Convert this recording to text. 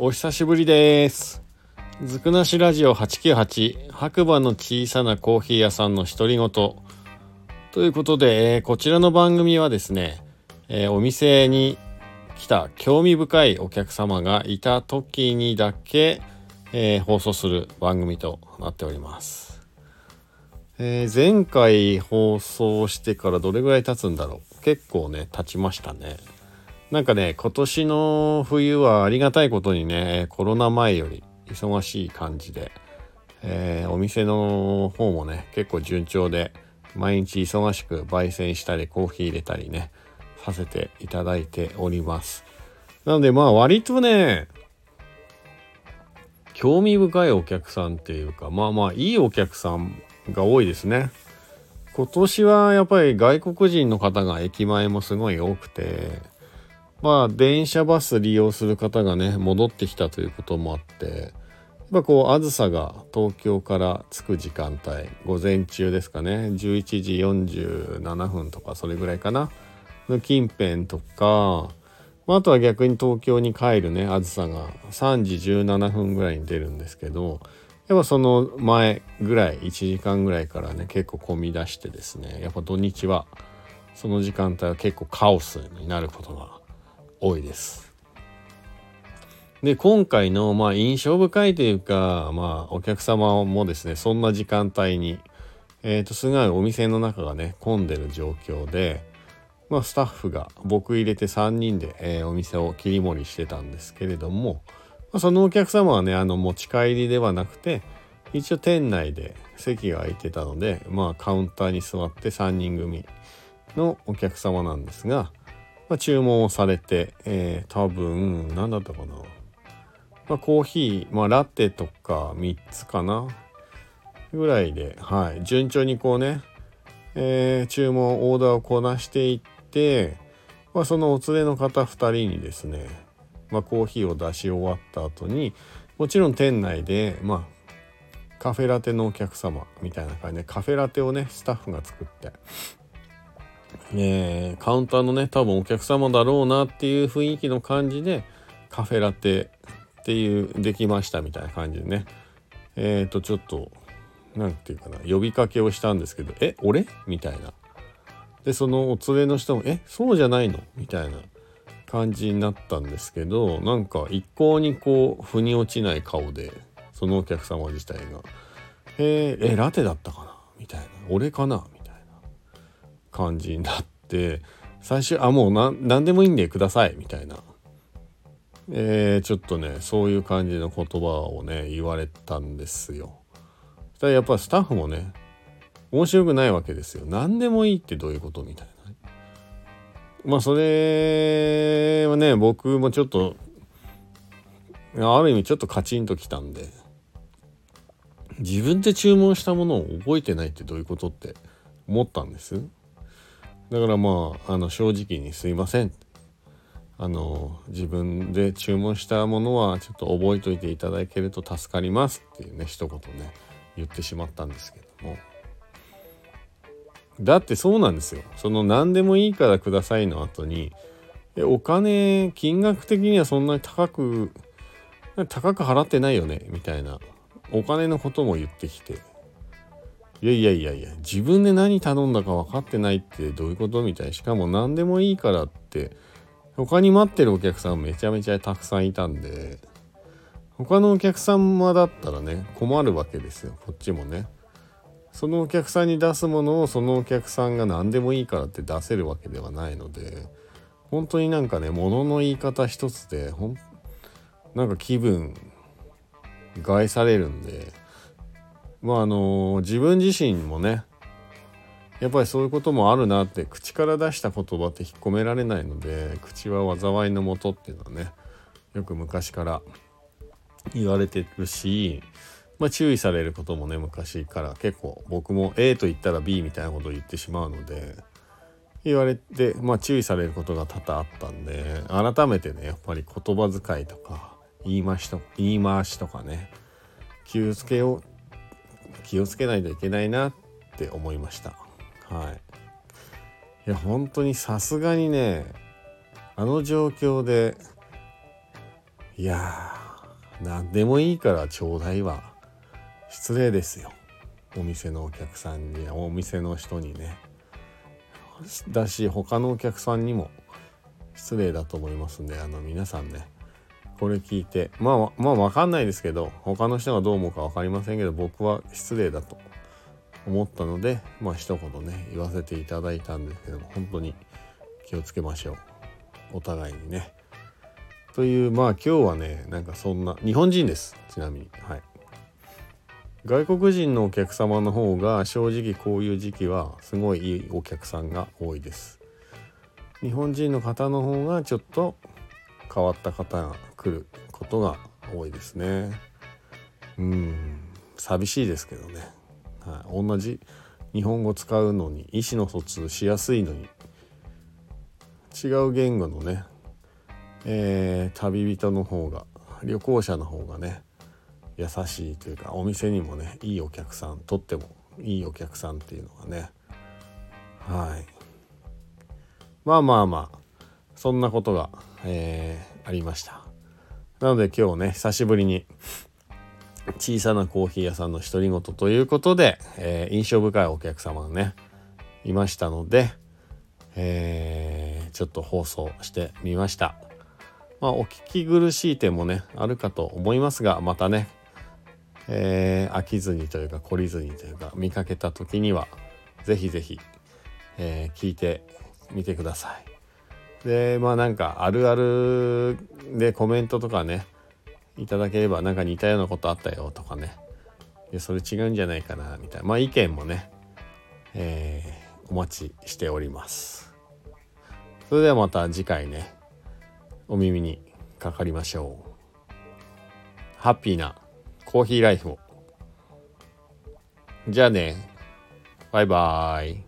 お久しぶりです。ずくなしラジオ898白馬の小さなコーヒー屋さんの独り言ということで、えーこちらの番組はですね、えーお店に来た興味深いお客様がいた時にだけ、えー放送する番組となっております。え前回放送してからどれぐらい経つんだろう結構ね経ちましたね。なんかね、今年の冬はありがたいことにね、コロナ前より忙しい感じで、えーお店の方もね、結構順調で、毎日忙しく焙煎したりコーヒー入れたりね、させていただいております。なのでまあ割とね、興味深いお客さんっていうか、まあまあいいお客さんが多いですね。今年はやっぱり外国人の方が駅前もすごい多くて、まあ電車バス利用する方がね戻ってきたということもあってやっぱこうあずさが東京から着く時間帯午前中ですかね11時47分とかそれぐらいかなの近辺とか、まあ、あとは逆に東京に帰るねあずさが3時17分ぐらいに出るんですけどやっぱその前ぐらい1時間ぐらいからね結構混み出してですねやっぱ土日はその時間帯は結構カオスになることが多いです。で今回のまあ印象深いというかまあお客様もですねそんな時間帯にえー、とすごいお店の中がね混んでる状況で、まあ、スタッフが僕入れて3人で、えーお店を切り盛りしてたんですけれども、まあ、そのお客様はねあの持ち帰りではなくて一応店内で席が空いてたのでまあカウンターに座って3人組のお客様なんですが、まあ、注文をされて、えー多分何だったかな、まあ、コーヒー、まあ、ラテとか3つかな。ぐらいで、はい、順調にこうね、えー注文オーダーをこなしていって、まあ、そのお連れの方2人にですね、まあ、コーヒーを出し終わった後にもちろん店内で、まあ、カフェラテのお客様みたいな感じでカフェラテをねスタッフが作ってえーカウンターのね多分お客様だろうなっていう雰囲気の感じでカフェラテっていうできましたみたいな感じでねえっ、とちょっとなんていうかな呼びかけをしたんですけど「え俺?」みたいなでそのお連れの人も「えそうじゃないの?」みたいな感じになったんですけどなんか一向にこう腑に落ちない顔でそのお客様自体が「えーえラテだったかな?」みたいな「俺かな?」みたいな？感じになって最初「あもう何でもいいんでください」みたいな、えーちょっとねそういう感じの言葉をね言われたんですよ。そしたらやっぱスタッフもね面白くないわけですよ。何でもいいってどういうことみたいな。まあそれはね僕もちょっとある意味ちょっとカチンときたんで自分で注文したものを覚えてないってどういうことって思ったんです。だからまああの正直に「すいません」あの自分で注文したものはちょっと覚えといていただけると助かりますっていうね一言ね言ってしまったんですけども。だってそうなんですよ。その何でもいいからくださいの後にお金金額的にはそんなに高く高く払ってないよねみたいなお金のことも言ってきて。いやいやいやいや自分で何頼んだか分かってないってどういうことみたいしかも何でもいいからって。他に待ってるお客さんめちゃめちゃたくさんいたんで。他のお客様だったらね困るわけですよ。こっちもね。そのお客さんに出すものをそのお客さんが何でもいいからって出せるわけではないので。本当になんかね物の言い方一つでほんなんか気分害されるんで。まああの自分自身もねやっぱりそういうこともあるなって口から出した言葉って引っ込められないので口は災いのもとっていうのはねよく昔から言われてるし、まあ、注意されることもね昔から結構僕も A と言ったら B みたいなことを言ってしまうので言われて、まあ、注意されることが多々あったんで改めてねやっぱり言葉遣いとか言い回しと言い回しとかね気をつけよう気をつけないといけないなって思いました。はい。いや本当にさすがにねあの状況でいや何でもいいからちょうだいは失礼ですよ。お店のお客さんにお店の人にね。だし他のお客さんにも失礼だと思いますんであの皆さんねこれ聞いて。まあまあ分かんないですけど他の人がどう思うか分かりませんけど僕は失礼だと思ったのでまあ一言ね言わせていただいたんですけども本当に気をつけましょう。お互いにね。というまあ今日はねなんかそんな日本人ですちなみに。はい。外国人のお客様の方が正直こういう時期はすごいいいお客さんが多いです。日本人の方の方がちょっと変わった方が来ることが多いですね。うん。寂しいですけどね、はい、同じ日本語使うのに意思の疎通しやすいのに。違う言語のね、えー、旅人の方が旅行者の方がね優しいというかお店にもねいいお客さんとってもいいお客さんっていうのがね。はい。まあまあまあ。そんなことが、えー、ありましたなので今日ね久しぶりに小さなコーヒー屋さんの独り言ということで、えー、印象深いお客様がねいましたので、えー、ちょっと放送してみました。まあ、お聞き苦しい点もねあるかと思いますがまたねえー、飽きずにというか懲りずにというか見かけた時には是非是非え、聞いてみてください。でまあなんかあるあるでコメントとかねいただければなんか似たようなことあったよとかねでそれ違うんじゃないかなみたいなまあ意見もね、えー、お待ちしております。それではまた次回ねお耳にかかりましょう。ハッピーなコーヒーライフを。じゃあね。バイバーイ。